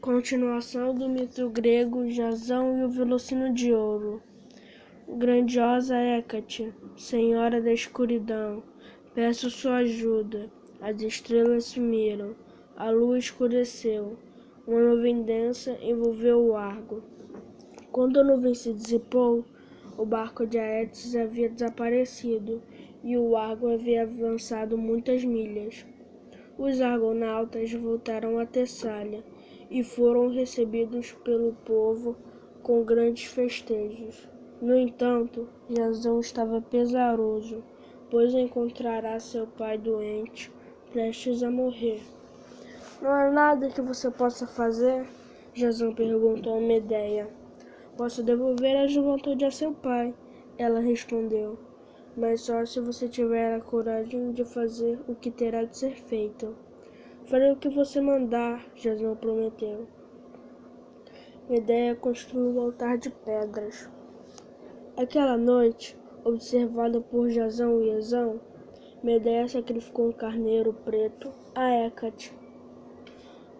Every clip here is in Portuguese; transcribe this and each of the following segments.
Continuação do mito grego Jasão e o Velocino de Ouro. Grandiosa Hécate, senhora da escuridão, peço sua ajuda. As estrelas sumiram, a lua escureceu, uma nuvem densa envolveu o argo. Quando a nuvem se dissipou, o barco de Aetes havia desaparecido e o argo havia avançado muitas milhas. Os argonautas voltaram a Tessália e foram recebidos pelo povo com grandes festejos. No entanto, Jasão estava pesaroso, pois encontrará seu pai doente, prestes a morrer. Não há nada que você possa fazer? Jasão perguntou a Medeia. Posso devolver a juventude a seu pai, ela respondeu, mas só se você tiver a coragem de fazer o que terá de ser feito. Farei o que você mandar, Jasão prometeu. Medeia construiu um altar de pedras. Aquela noite, observada por Jasão e Ezão, Medeia sacrificou um carneiro preto a Hécate.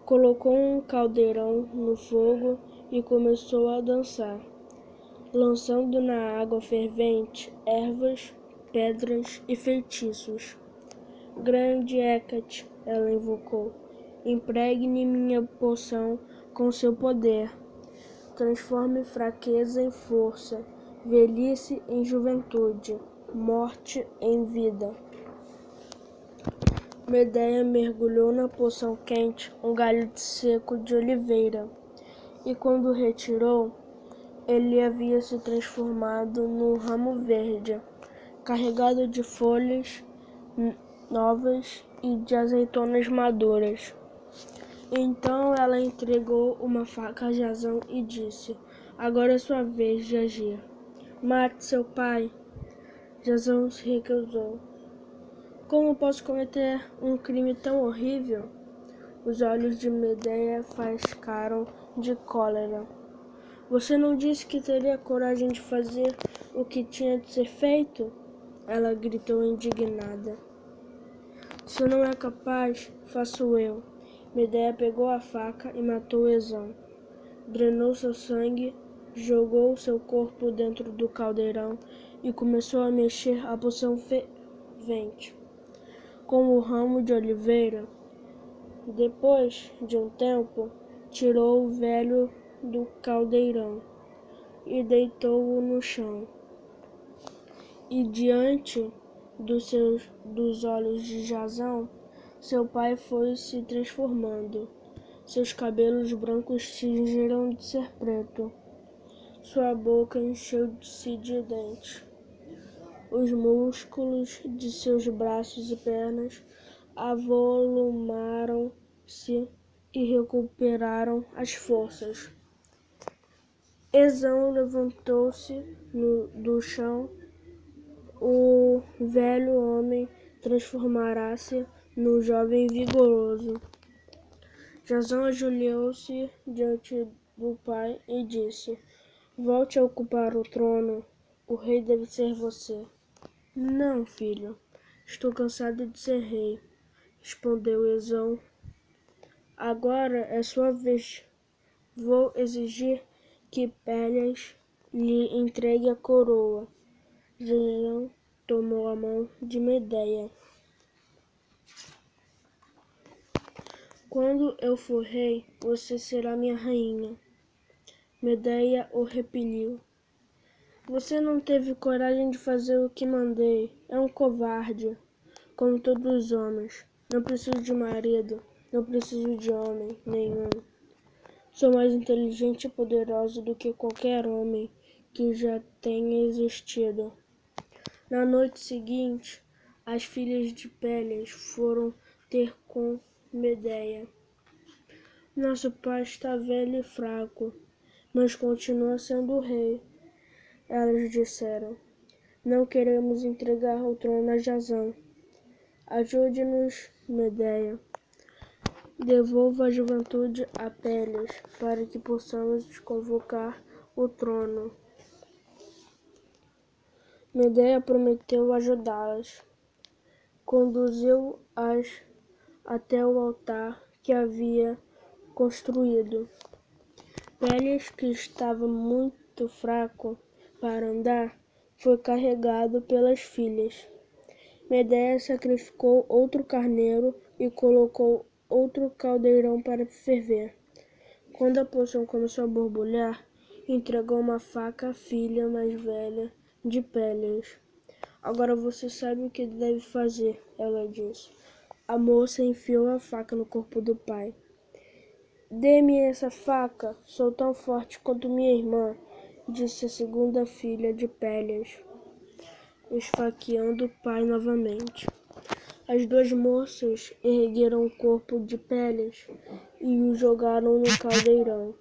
Colocou um caldeirão no fogo e começou a dançar, lançando na água fervente ervas, pedras e feitiços. Grande Hecate, ela invocou, impregne minha poção com seu poder. Transforme fraqueza em força, velhice em juventude, morte em vida. Medeia mergulhou na poção quente um galho de seco de oliveira, e quando retirou, ele havia se transformado num ramo verde, carregado de folhas novas e de azeitonas maduras. Então ela entregou uma faca a Jazão e disse: Agora é sua vez de agir. Mate seu pai. Jazão se recusou. Como posso cometer um crime tão horrível? Os olhos de Medeia faiscaram de cólera. Você não disse que teria coragem de fazer o que tinha de ser feito? Ela gritou indignada. Se não é capaz, faço eu. Medeia pegou a faca e matou Ezão. Drenou seu sangue, jogou seu corpo dentro do caldeirão e começou a mexer a poção fervente com o ramo de oliveira. Depois de um tempo, tirou o velho do caldeirão e deitou-o no chão. E diante dos, seus, dos olhos de Jazão, seu pai foi se transformando. Seus cabelos brancos tingiram de ser preto. Sua boca encheu-se de dentes. Os músculos de seus braços e pernas avolumaram-se e recuperaram as forças. Ezão levantou-se do chão. O velho homem transformará-se no jovem vigoroso. Jazão ajoelhou-se diante do pai e disse: Volte a ocupar o trono. O rei deve ser você. Não, filho. Estou cansado de ser rei, respondeu Ezão. Agora é sua vez. Vou exigir que Pélias lhe entregue a coroa. Jejão tomou a mão de Medeia. Quando eu for rei, você será minha rainha. Medeia o repeliu. Você não teve coragem de fazer o que mandei. É um covarde, como todos os homens. Não preciso de marido, não preciso de homem nenhum. Sou mais inteligente e poderoso do que qualquer homem que já tenha existido. Na noite seguinte, as filhas de Pélias foram ter com Medeia. Nosso pai está velho e fraco, mas continua sendo rei. Elas disseram: Não queremos entregar o trono a Jazão. Ajude-nos, Medeia. Devolva a juventude a Pélias, para que possamos convocar o trono. Medeia prometeu ajudá-las. Conduziu-as até o altar que havia construído. Pélias, que estava muito fraco para andar, foi carregado pelas filhas. Medeia sacrificou outro carneiro e colocou outro caldeirão para ferver. Quando a poção começou a borbulhar, entregou uma faca à filha mais velha de Pélias. Agora você sabe o que deve fazer, ela disse. A moça enfiou a faca no corpo do pai. Dê-me essa faca, sou tão forte quanto minha irmã, disse a segunda filha de Pélias, esfaqueando o pai novamente. As duas moças ergueram o corpo de Pélias e o jogaram no caldeirão.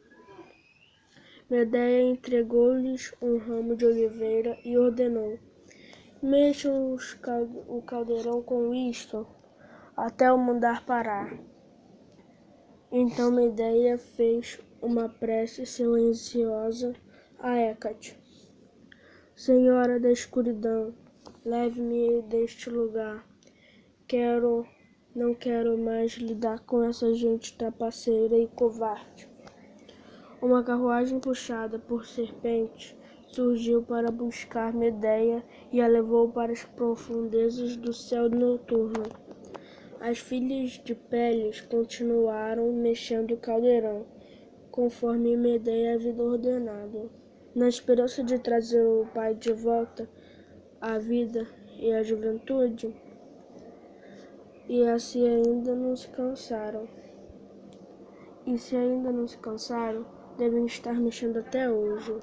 Medeia entregou-lhes um ramo de oliveira e ordenou: Mexam o caldeirão com isto até o mandar parar. Então Medeia fez uma prece silenciosa a Hecate. Senhora da escuridão, leve-me deste lugar. Quero, não quero mais lidar com essa gente trapaceira e covarde. Uma carruagem puxada por serpentes surgiu para buscar Medeia e a levou para as profundezas do céu noturno. As filhas de Pélias continuaram mexendo o caldeirão, conforme Medeia havia ordenado, na esperança de trazer o pai de volta à vida e à juventude. E assim ainda não se cansaram. E se ainda não se cansaram, devem estar mexendo até hoje.